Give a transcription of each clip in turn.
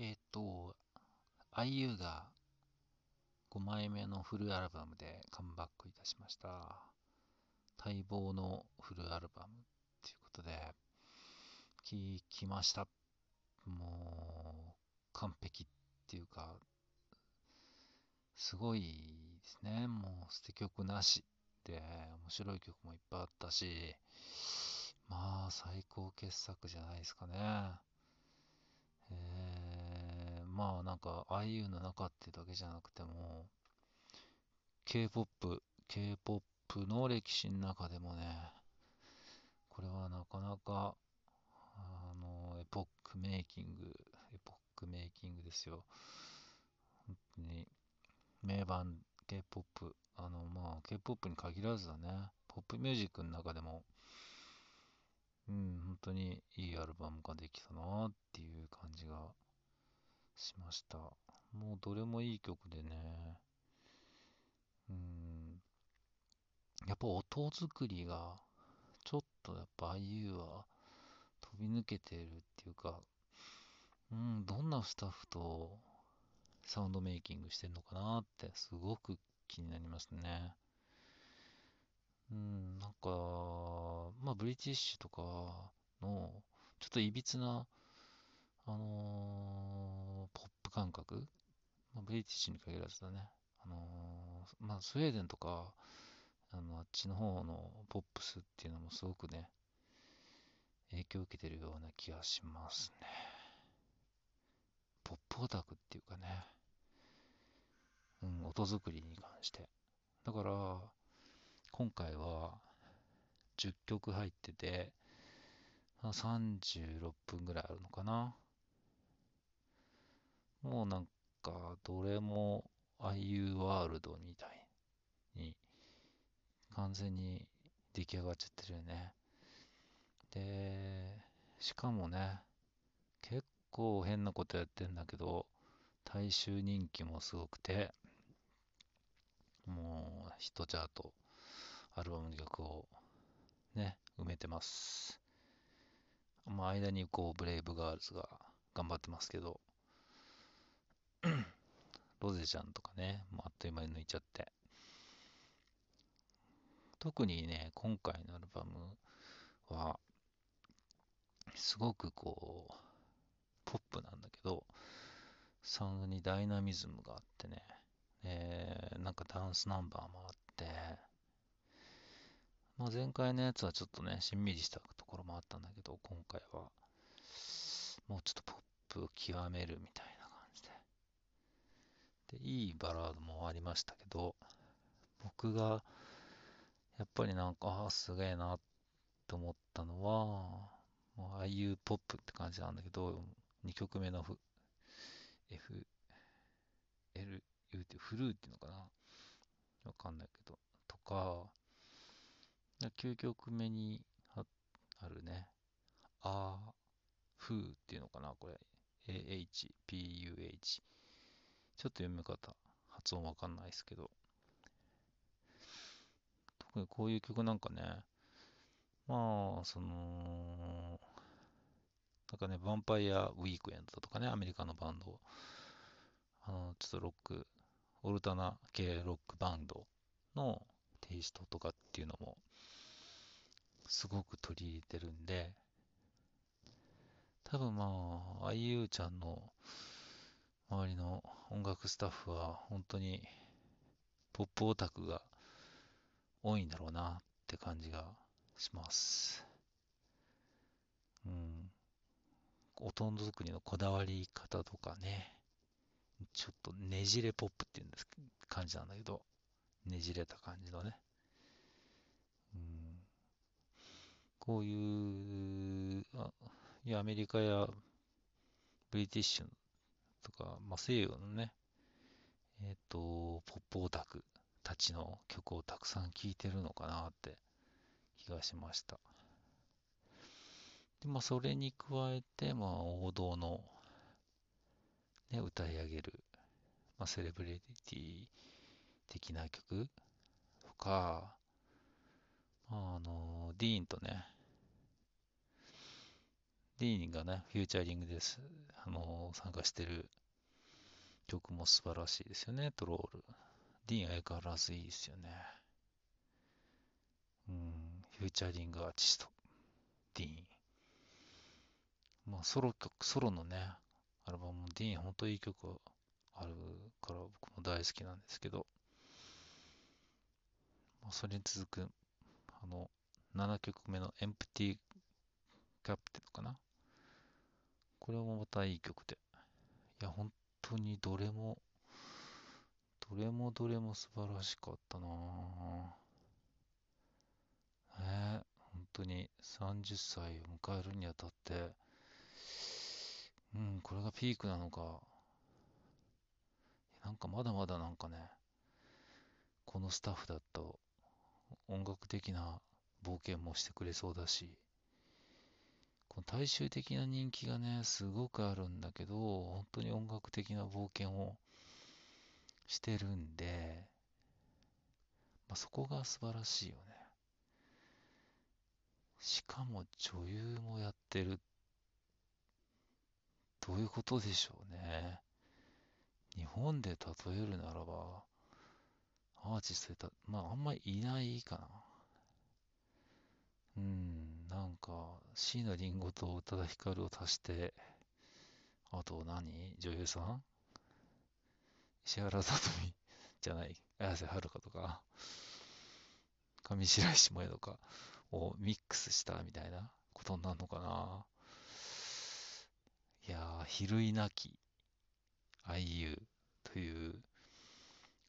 えっ、と、IU が5枚目のフルアルバムでカムバックいたしました。待望のフルアルバムっていうことで、聞きました。もう、完璧っていうか、すごいですね。もう捨て曲なしで、面白い曲もいっぱいあったし、まあ、最高傑作じゃないですかね。えー、まあ、なんか、IU の中ってだけじゃなくても、K-POP、K-POP の歴史の中でもね、これはなかなか、あの、エポックメイキング、エポックメイキングですよ。本当に、名盤 K-POP、あの、まあ、K-POP に限らずだね、ポップミュージックの中でも、うん、本当にいいアルバムができたなっていう感じがしました。もうどれもいい曲でね、うん、やっぱ音作りが、ちょっとやっぱ IU は飛び抜けてるっていうか、うん、どんなスタッフとサウンドメイキングしてるのかなってすごく気になりますね。うん、なんか、まあ、ブリティッシュとかの、ちょっといびつな、あのー感覚、まあ、ブリティッシュに限らずだね。あのーまあ、スウェーデンとか、あの、あっちの方のポップスっていうのもすごくね、影響を受けてるような気がしますね。ポップオタクっていうかね、うん、音作りに関して。だから、今回は10曲入ってて、36分ぐらいあるのかな。もうなんか、どれも IU ワールドみたいに、完全に出来上がっちゃってるよね。で、しかもね、結構変なことやってんだけど、大衆人気もすごくて、もうヒットチャート、アルバムの曲をね、埋めてます。まあ間にこう、ブレイブガールズが頑張ってますけど、ロゼちゃんとかね、もうあっという間に抜いちゃって。特にね、今回のアルバムは、すごくこう、ポップなんだけど、サウンドにダイナミズムがあってね、えーなんかダンスナンバーもあって、まあ、前回のやつはちょっとね、しんみりしたところもあったんだけど、今回は、もうちょっとポップを極めるみたいな。で。いいバラードもありましたけど、僕が、やっぱりなんか、ああ、すげえなって思ったのは、もうああいうポップって感じなんだけど、2曲目のフ F、L、U ってフルーっていうのかな？わかんないけど、とか、9曲目にああるね、あー、ふーっていうのかなこれ。AH、PUH。ちょっと読み方、発音わかんないですけど。特にこういう曲なんかね、まあ、その、なんかね、ヴァンパイアウィークエンドとかね、アメリカのバンド、あの、ちょっとロック、オルタナ系ロックバンドのテイストとかっていうのも、すごく取り入れてるんで、多分まあ、IU ちゃんの周りの音楽スタッフは、本当に、ポップオタクが多いんだろうなって感じがします。うん。音の作りのこだわり方とかね、ちょっとねじれポップっていうんです感じなんだけど、ねじれた感じのね。うん。こういう、あいやアメリカやブリティッシュとか、まあ、西洋のね、えっと、ポップオタクたちの曲をたくさん聴いてるのかなって気がしました。で、まあ、それに加えて、まあ、王道の、ね、歌い上げる、まあ、セレブリティ的な曲とか、まあ、あの、ディーンとね、ディーンがね、フィーチャリングです。あの参加してる曲も素晴らしいですよね、 troll。ディーン相変わらずいいですよね。うん、フィーチャリングアーティスト、ディーン。まあ、ソロ曲、ソロのね、アルバムもディーン、ほんといい曲あるから僕も大好きなんですけど、まあ、それに続く、あの、7曲目のエンプティーキャプテンかな。これもまたいい曲で。いや、本当にどれも、どれもどれも素晴らしかったなぁ。ね本当に30歳を迎えるにあたって、うん、これがピークなのか。なんかまだまだなんかね、このスタッフだと音楽的な冒険もしてくれそうだし、この大衆的な人気がね、すごくあるんだけど、本当に音楽的な冒険をしてるんで、まあ、そこが素晴らしいよね。しかも女優もやってる。どういうことでしょうね。日本で例えるならば、アーティストでた、まああんまりいないかな。うん、なんか、椎名林檎と宇多田ヒカルを足して、あと何？女優さん？石原さとみじゃない、綾瀬はるかとか、上白石萌とか？をミックスしたみたいなことになるのかな？いやー、比類なき IU という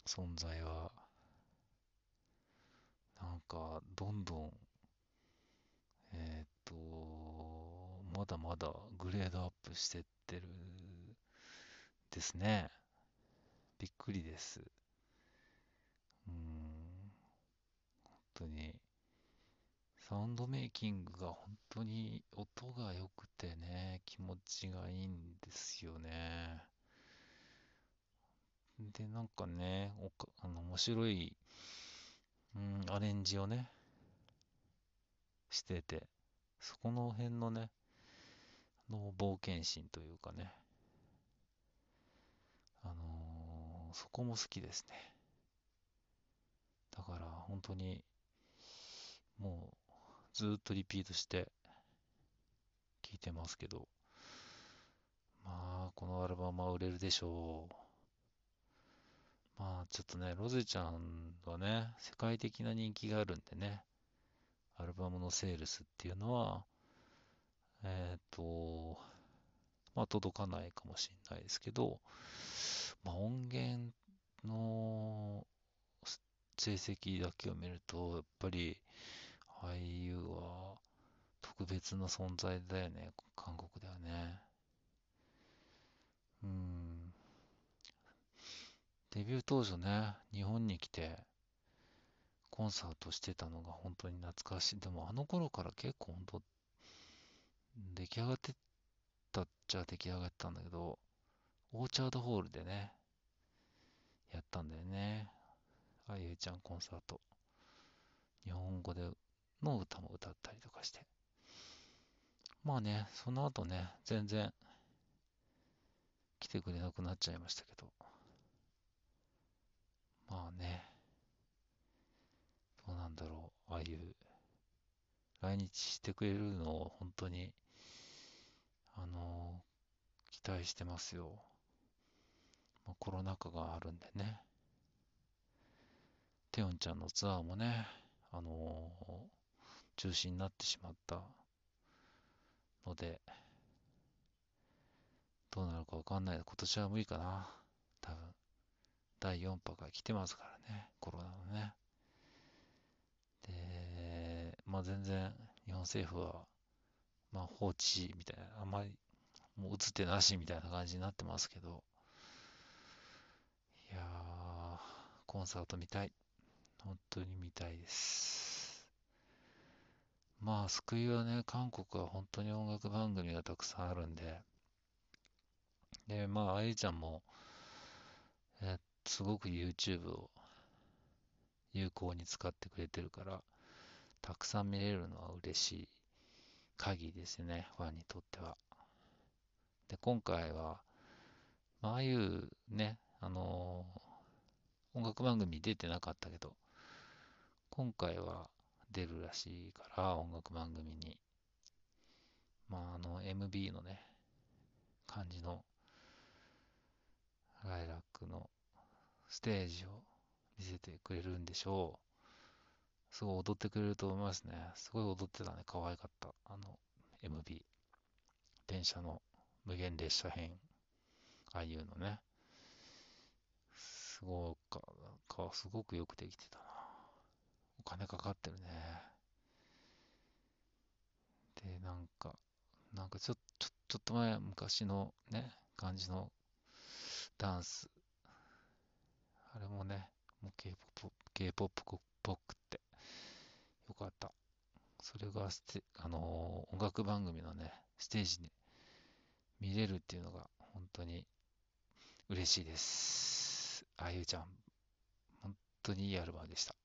存在は、なんか、どんどん、えっ、と、まだまだグレードアップしてってるですね。びっくりです。うん、本当に、サウンドメイキングが本当に音が良くてね、気持ちがいいんですよね。で、なんかね、おかあの面白い、うん、アレンジをね、してて、そこの辺のね、の冒険心というかね、あのー、そこも好きですね。だから本当に、もうずっとリピートして聞いてますけど、まあ、このアルバムは売れるでしょう。まあ、ちょっとね、ロゼちゃんはね、世界的な人気があるんでね、アルバムのセールスっていうのは、えっ、と、まあ、届かないかもしれないですけど、まあ、音源の成績だけを見ると、やっぱり俳優は特別な存在だよね、韓国ではね。うん。デビュー当初ね、日本に来てコンサートしてたのが本当に懐かしい。でもあの頃から結構本当出来上がってたっちゃ出来上がってたんだけど、オーチャードホールでね、やったんだよね。あゆちゃんコンサート。日本語での歌も歌ったりとかして。まあね、その後ね、全然来てくれなくなっちゃいましたけど。まあね、どうなんだろう、ああいう、来日してくれるのを本当に、あの期待してますよ。まあ、コロナ禍があるんでね。テオンちゃんのツアーもね、あの中止になってしまったので、どうなるかわかんない。今年は無理かな。多分。第4波が来てますからね。コロナのね。で、まあ全然日本政府は、まあ放置みたいな、あんまりもう打つ手なしみたいな感じになってますけど、いやー、コンサート見たい。本当に見たいです。まあ、救いはね、韓国は本当に音楽番組がたくさんあるんで、で、まあ、あゆちゃんも、えすごく YouTube を有効に使ってくれてるから、たくさん見れるのは嬉しい限りですね、ファンにとっては。で、今回は、まあああいうね、あの音楽番組出てなかったけど、今回は出るらしいから、音楽番組に。まあ、あの、MB のね、感じの、ライラックのステージを見せてくれるんでしょう。すごい踊ってくれると思いますね。すごい踊ってたね。可愛かった。あの、MB。電車の無限列車編。ああいうのね。すごか、か、すごくよくできてたな。お金かかってるね。で、なんか、なんかちょ、ちょ、ちょっと前、昔のね、感じのダンス。あれもね、もう K-POP、K-POP っぽくってよかった。それがステ、あのー音楽番組のね、ステージで見れるっていうのが本当に嬉しいです。あゆちゃん、本当にいいアルバムでした。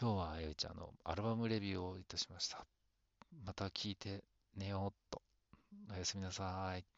今日はあゆちゃんのアルバムレビューをいたしました。また聞いて寝ようっと。おやすみなさい。